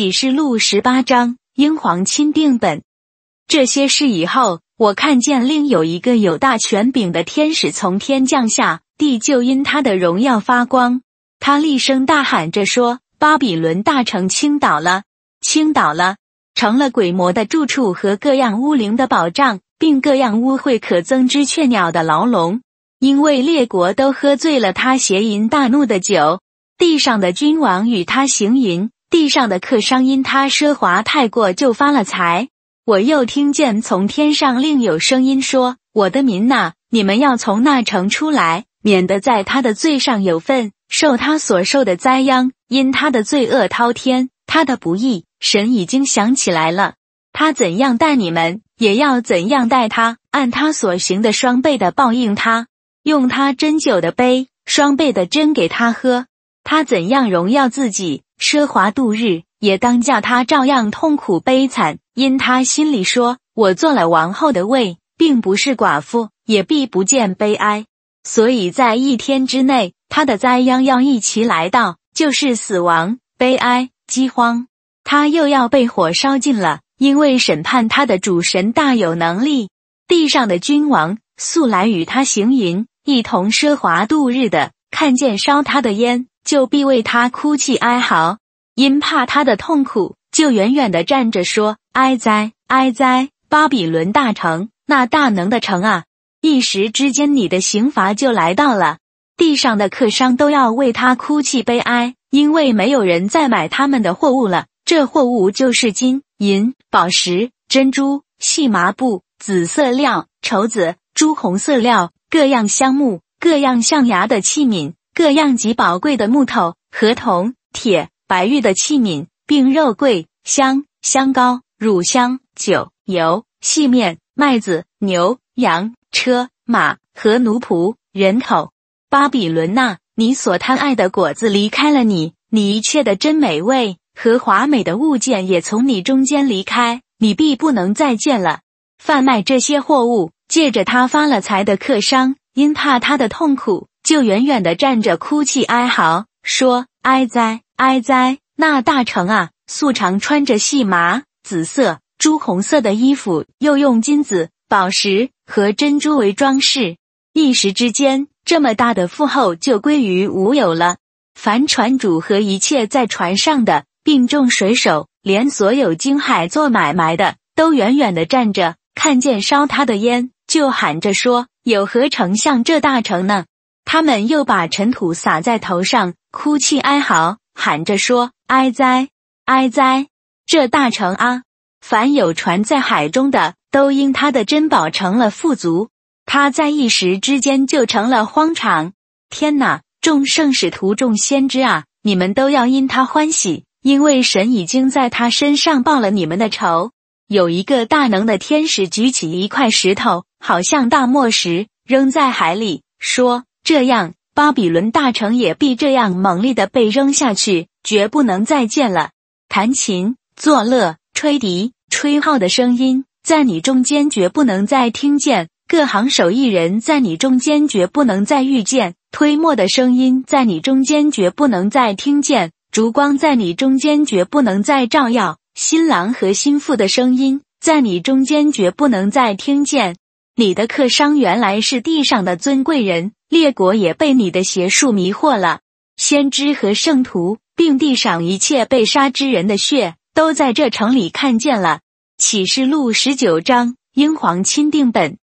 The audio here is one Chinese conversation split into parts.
启示录十八章，英皇钦定本。这些事以后，我看见另有一个有大权柄的天使从天降下，地就因他的荣耀发光。他厉声大喊着说：“巴比伦大城倾倒了，倾倒了，成了鬼魔的住处和各样污灵的保障，并各样污秽可憎之雀鸟的牢笼。因为列国都喝醉了他邪淫大怒的酒，地上的君王与他行淫。”地上的客商因他奢华太过就发了财。我又听见从天上另有声音说：“我的民呐，你们要从那城出来，免得在他的罪上有份，受他所受的灾殃。因他的罪恶滔天，他的不义，神已经想起来了。他怎样待你们，也要怎样待他，按他所行的双倍的报应他，用他斟酒的杯，双倍的斟给他喝。他怎样荣耀自己。”奢华度日，也当叫他照样痛苦悲惨，因他心里说：“我做了王后的位，并不是寡妇，也必不见悲哀。”所以在一天之内，他的灾殃要一起来到，就是死亡、悲哀、饥荒。他又要被火烧尽了，因为审判他的主神大有能力。地上的君王素来与他行淫，一同奢华度日的，看见烧他的烟。就必为他哭泣哀嚎，因怕他的痛苦，就远远的站着说：“哀哉，哀哉！巴比伦大城，那大能的城啊！一时之间，你的刑罚就来到了。地上的客商都要为他哭泣悲哀，因为没有人再买他们的货物了。这货物就是金银、宝石、珍珠、细麻布、紫色料、绸子、朱红色料，各样香木，各样象牙的器皿。”各样极宝贵的木头、合铜、铁、白玉的器皿，并肉桂、香、香膏、乳香、酒、油、细面、麦子、牛、羊、车、马和奴仆、人口。巴比伦呐，你所贪爱的果子离开了你，你一切的真美味和华美的物件也从你中间离开，你必不能再见了。贩卖这些货物，借着他发了财的客商，因怕他的痛苦。就远远的站着哭泣哀嚎，说：“哀哉，哀哉！那大城啊，素常穿着细麻、紫色、朱红色的衣服，又用金子、宝石和珍珠为装饰。一时之间，这么大的富厚就归于无有了。凡船主和一切在船上的，并众水手，连所有经海做买卖的，都远远的站着，看见烧他的烟，就喊着说：有何丞相这大城呢？”他们又把尘土撒在头上，哭泣哀嚎，喊着说：“哀哉，哀哉！这大城啊，凡有船在海中的，都因他的珍宝成了富足。他在一时之间就成了荒场。天哪！众圣使徒、众先知啊，你们都要因他欢喜，因为神已经在他身上报了你们的仇。有一个大能的天使举起一块石头，好像大磨石，扔在海里，说。”这样，巴比伦大城也必这样猛烈的被扔下去，绝不能再见了。弹琴、作乐、吹笛、吹号的声音，在你中间绝不能再听见；各行手艺人，在你中间绝不能再遇见；推磨的声音，在你中间绝不能再听见；烛光在你中间绝不能再照耀；新郎和新妇的声音，在你中间绝不能再听见。你的客商原来是地上的尊贵人。列国也被你的邪术迷惑了，先知和圣徒，并地上一切被杀之人的血，都在这城里看见了。启示录十九章，英皇钦定本。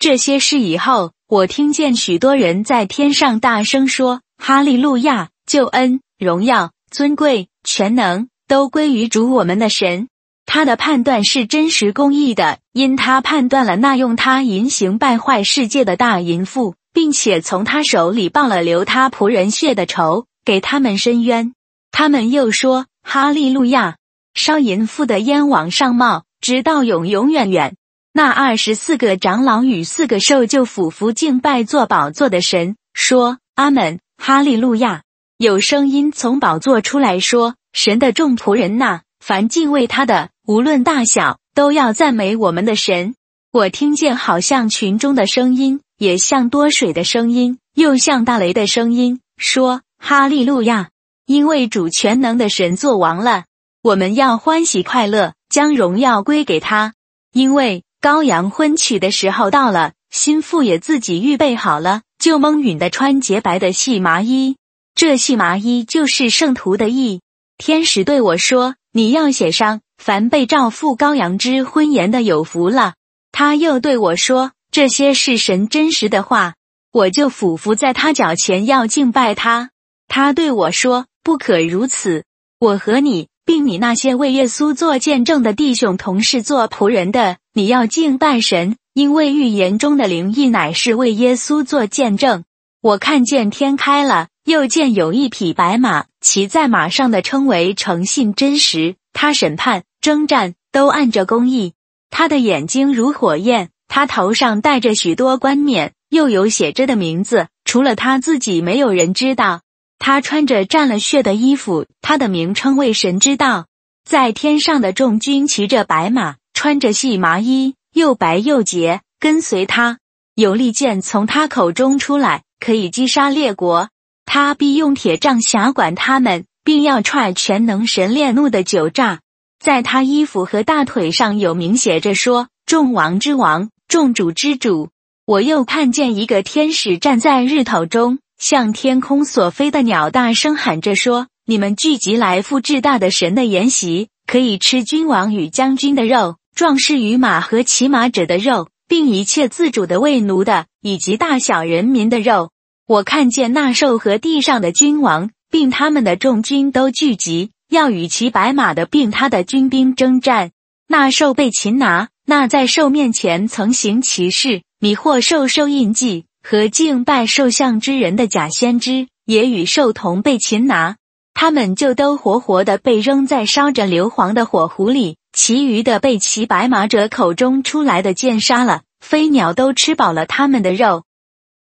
这些事以后，我听见许多人在天上大声说：“哈利路亚！救恩、荣耀、尊贵、全能，都归于主我们的神。他的判断是真实公义的，因他判断了那用他淫行败坏世界的大淫妇。”并且从他手里报了流他仆人血的仇，给他们伸冤。他们又说：“哈利路亚！烧淫妇的烟往上冒，直到永永远远。”那二十四个长老与四个兽就俯伏敬拜坐宝座的神，说：“阿门，哈利路亚！”有声音从宝座出来说：“神的众仆人呐，凡敬畏他的，无论大小，都要赞美我们的神。”我听见好像群中的声音。也像多水的声音，又像大雷的声音，说：“哈利路亚！因为主全能的神作王了。”我们要欢喜快乐，将荣耀归给他，因为羔羊婚娶的时候到了，心腹也自己预备好了，就蒙允的穿洁白的细麻衣。这细麻衣就是圣徒的意。天使对我说：“你要写上，凡被召赴羔羊之婚筵的有福了。”他又对我说：“这些是神真实的话。”我就俯伏在他脚前要敬拜他。他对我说：“不可如此，我和你，并你那些为耶稣做见证的弟兄同事做仆人的，你要敬拜神，因为预言中的灵意乃是为耶稣做见证。”我看见天开了。又见有一匹白马，骑在马上的称为诚信真实。他审判、征战都按着公义。他的眼睛如火焰，他头上戴着许多冠冕，又有写着的名字，除了他自己，没有人知道。他穿着沾了血的衣服，他的名称为神之道。在天上的众军骑着白马，穿着细麻衣，又白又洁，跟随他。有利剑从他口中出来，可以击杀列国。他必用铁杖辖管他们，并要踹全能神烈怒的酒炸。在他衣服和大腿上有名写着说：“众王之王，众主之主。”我又看见一个天使站在日头中，向天空所飞的鸟大声喊着说：“你们聚集来赴至大的神的筵席，可以吃君王与将军的肉，壮士与马和骑马者的肉，并一切自主的为奴的，以及大小人民的肉。”我看见那兽和地上的君王，并他们的众军都聚集，要与骑白马的并他的军兵征战。那兽被擒拿，那在兽面前曾行骑士、迷惑兽兽印记和敬拜兽像之人的假先知，也与兽同被擒拿。他们就都活活的被扔在烧着硫磺的火湖里，其余的被骑白马者口中出来的剑杀了。飞鸟都吃饱了他们的肉。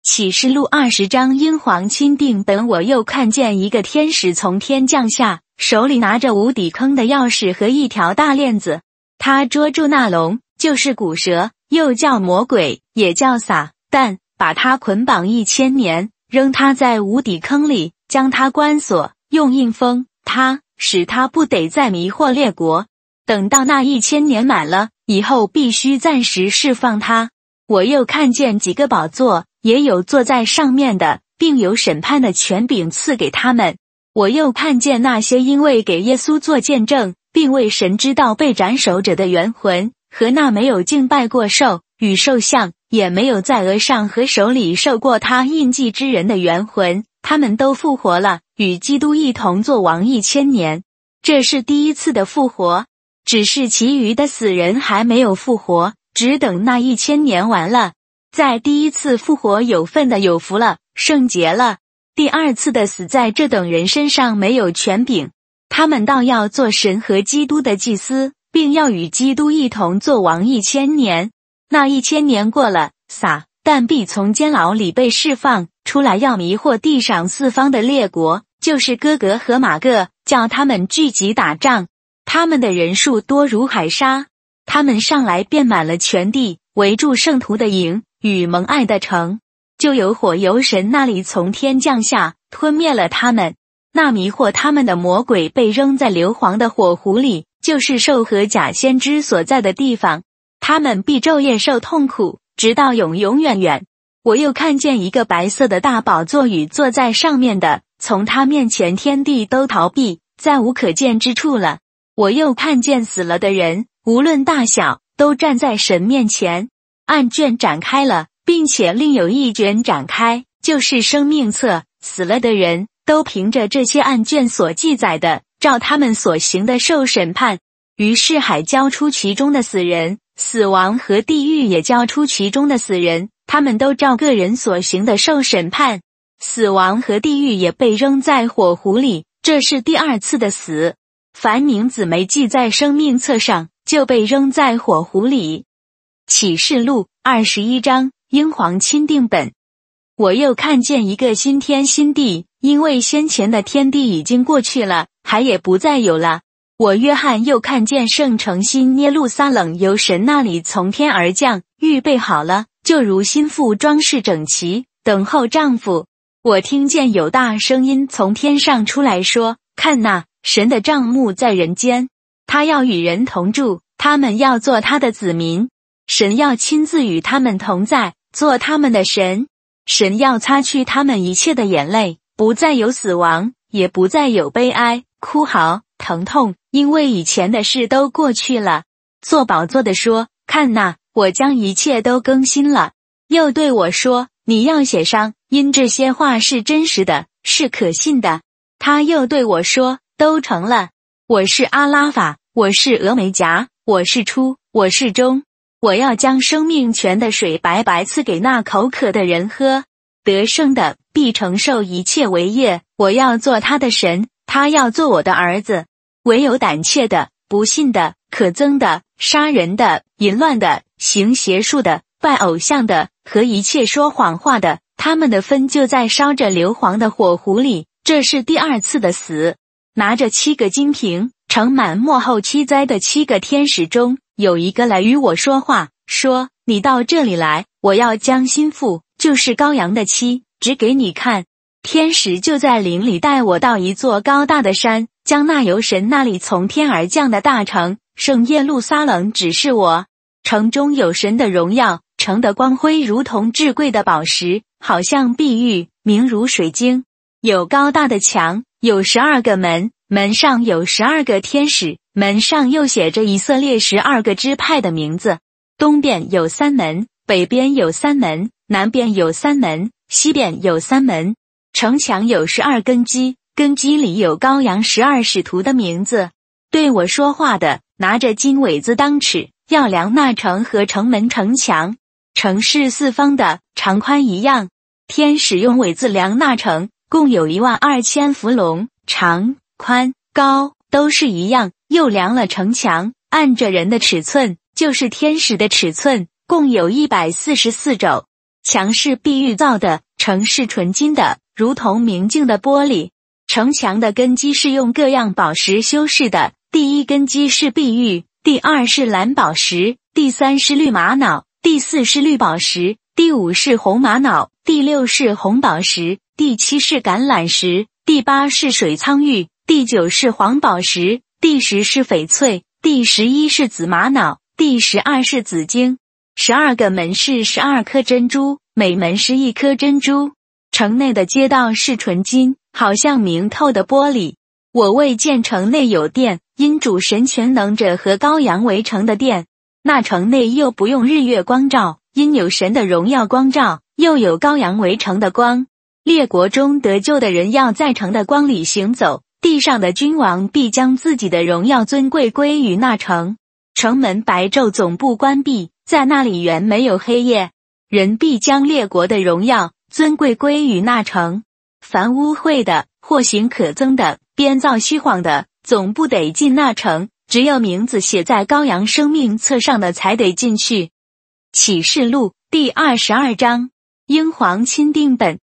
启示录二十章，英皇钦定本。我又看见一个天使从天降下，手里拿着无底坑的钥匙和一条大链子。他捉住那龙，就是古蛇，又叫魔鬼，也叫撒旦，把他捆绑一千年，扔他在无底坑里，将他关锁，用印封他，使他不得再迷惑列国。等到那一千年满了以后，必须暂时释放他。我又看见几个宝座。也有坐在上面的，并有审判的权柄赐给他们。我又看见那些因为给耶稣做见证，并为神知道被斩首者的元魂，和那没有敬拜过兽与兽像，也没有在额上和手里受过他印记之人的元魂，他们都复活了，与基督一同做王一千年。这是第一次的复活，只是其余的死人还没有复活，只等那一千年完了。在第一次复活有份的有福了，圣洁了。第二次的死在这等人身上没有权柄，他们倒要做神和基督的祭司，并要与基督一同做王一千年。那一千年过了，撒但必从监牢里被释放出来，要迷惑地上四方的列国，就是哥格和马各，叫他们聚集打仗。他们的人数多如海沙，他们上来便满了全地，围住圣徒的营。与蒙爱的城，就有火由神那里从天降下，吞灭了他们。那迷惑他们的魔鬼被扔在硫磺的火湖里，就是兽和假先知所在的地方。他们必昼夜受痛苦，直到永永远远。我又看见一个白色的大宝座与坐在上面的，从他面前天地都逃避，再无可见之处了。我又看见死了的人，无论大小，都站在神面前。案卷展开了，并且另有一卷展开，就是生命册。死了的人都凭着这些案卷所记载的，照他们所行的受审判。于是海交出其中的死人，死亡和地狱也交出其中的死人，他们都照个人所行的受审判。死亡和地狱也被扔在火湖里，这是第二次的死。凡名字没记在生命册上，就被扔在火湖里。启示录二十一章，英皇钦定本。我又看见一个新天新地，因为先前的天地已经过去了，海也不再有了。我约翰又看见圣城新耶路撒冷由神那里从天而降，预备好了，就如心腹装饰整齐，等候丈夫。我听见有大声音从天上出来说：“看那神的帐幕在人间，他要与人同住，他们要做他的子民，神要亲自与他们同在，做他们的神。神要擦去他们一切的眼泪，不再有死亡，也不再有悲哀、哭嚎、疼痛，因为以前的事都过去了。做宝座的说：“看呐，我将一切都更新了。”又对我说：“你要写上，因这些话是真实的，是可信的。”他又对我说：“都成了。我是阿拉法，我是峨眉夹，我是初，我是终。”我要将生命泉的水白白赐给那口渴的人喝，得胜的必承受一切为业。我要做他的神，他要做我的儿子。唯有胆怯的、不信的、可憎的、杀人的、淫乱的、行邪术的、拜偶像的和一切说谎话的，他们的分就在烧着硫磺的火壶里。这是第二次的死。拿着七个金瓶盛满末后七灾的七个天使中。有一个来与我说话，说：“你到这里来，我要将心腹，就是羔羊的妻，指给你看。”天使就在林里带我到一座高大的山，将那由神那里从天而降的大城圣耶路撒冷指示我。城中有神的荣耀，城的光辉如同至贵的宝石，好像碧玉，明如水晶。有高大的墙，有十二个门，门上有十二个天使。门上又写着以色列十二个支派的名字，东边有三门，北边有三门，南边有三门，西边有三门。城墙有十二根基，根基里有羔羊十二使徒的名字。对我说话的拿着金苇子当尺，要量那城和城门城墙。城是四方的，长宽一样。天使用苇子量那城，共有一万二千伏龙，长、宽、高都是一样。又量了城墙，按着人的尺寸，就是天使的尺寸，共有一百四十四肘。墙是碧玉造的，城是纯金的，如同明镜的玻璃。城墙的根基是用各样宝石修饰的，第一根基是碧玉，第二是蓝宝石，第三是绿玛瑙，第四是绿宝石，第五是红玛瑙，第六是红宝石，第七是橄榄石，第八是水苍玉，第九是黄宝石。第十是翡翠，第十一是紫玛瑙，第十二是紫晶。十二个门是十二颗珍珠，每门是一颗珍珠。城内的街道是纯金，好像明透的玻璃。我未见城内有殿，因主神全能者和羔羊围城的殿。那城内又不用日月光照，因有神的荣耀光照，又有羔羊围城的光。列国中得救的人要在城的光里行走。地上的君王必将自己的荣耀尊贵归于那城，城门白昼总部关闭，在那里原没有黑夜。人必将列国的荣耀尊贵归于那城。凡污秽的或行可憎的、编造虚谎的，总不得进那城。只有名字写在羔羊生命册上的，才得进去。启示录第二十二章，英皇钦定本。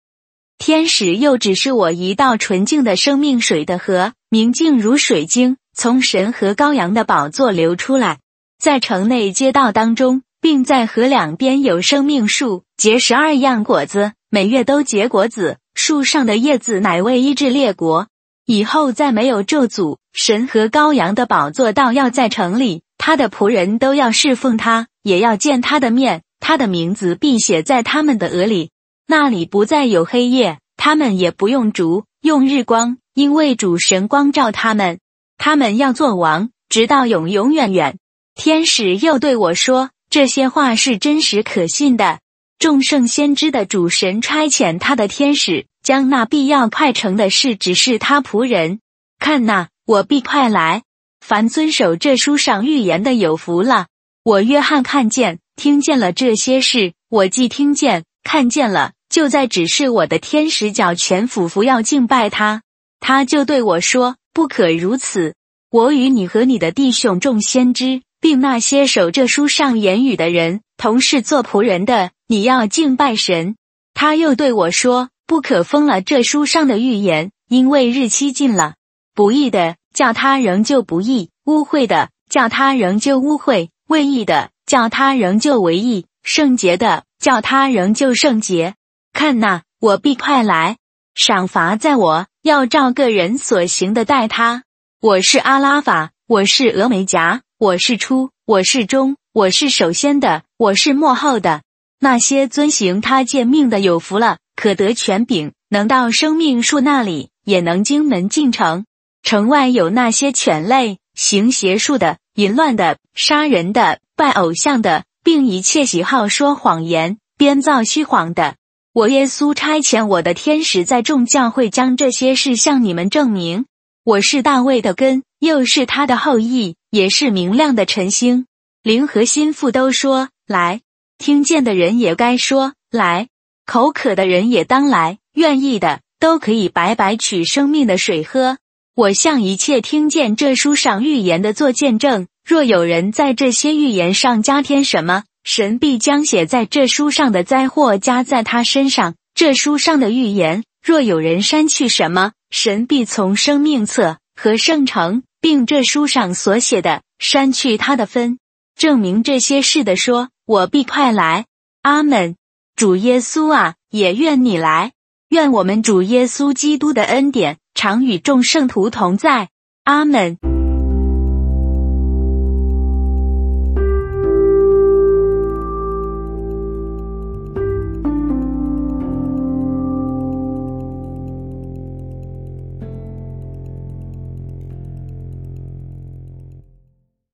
天使又指示我一道纯净的生命水的河，明净如水晶，从神和羔羊的宝座流出来，在城内街道当中，并在河两边有生命树，结十二样果子，每月都结果子。树上的叶子乃为医治列国。以后再没有咒诅。神和羔羊的宝座倒要在城里，他的仆人都要侍奉他，也要见他的面，他的名字必写在他们的额里。那里不再有黑夜，他们也不用烛，用日光，因为主神光照他们。他们要做王，直到永永远远。天使又对我说：“这些话是真实可信的。众圣先知的主神差遣他的天使，将那必要快成的事指示他仆人。看那，我必快来。凡遵守这书上预言的，有福了。我约翰看见、听见了这些事，我既听见、看见了。”就在指示我的天使脚前俯伏要敬拜他，他就对我说：“不可如此。我与你和你的弟兄众先知，并那些守这书上言语的人，同是做仆人的，你要敬拜神。”他又对我说：“不可封了这书上的预言，因为日期近了。不义的叫他仍旧不义，污秽的叫他仍旧污秽，为义的叫他仍旧为义，圣洁的叫他仍旧圣洁。”看呐，我必快来，赏罚在我，要照个人所行的待他。我是阿拉法，我是峨眉夹，我是初，我是中，我是首先的，我是末后的。那些遵行他诫命的有福了，可得权柄，能到生命树那里，也能经门进城。城外有那些犬类，行邪术的、淫乱的、杀人的、拜偶像的，并一切喜好说谎言、编造虚谎的。我耶稣差遣我的天使在众教会将这些事向你们证明。我是大卫的根，又是他的后裔，也是明亮的晨星。灵和心腹都说来，听见的人也该说来，口渴的人也当来，愿意的都可以白白取生命的水喝。我向一切听见这书上预言的做见证。若有人在这些预言上加添什么，神必将写在这书上的灾祸加在他身上。这书上的预言，若有人删去什么，神必从生命册和圣城，并这书上所写的删去他的分，证明这些事的说，我必快来。阿门。主耶稣啊，也愿你来。愿我们主耶稣基督的恩典常与众圣徒同在。阿门。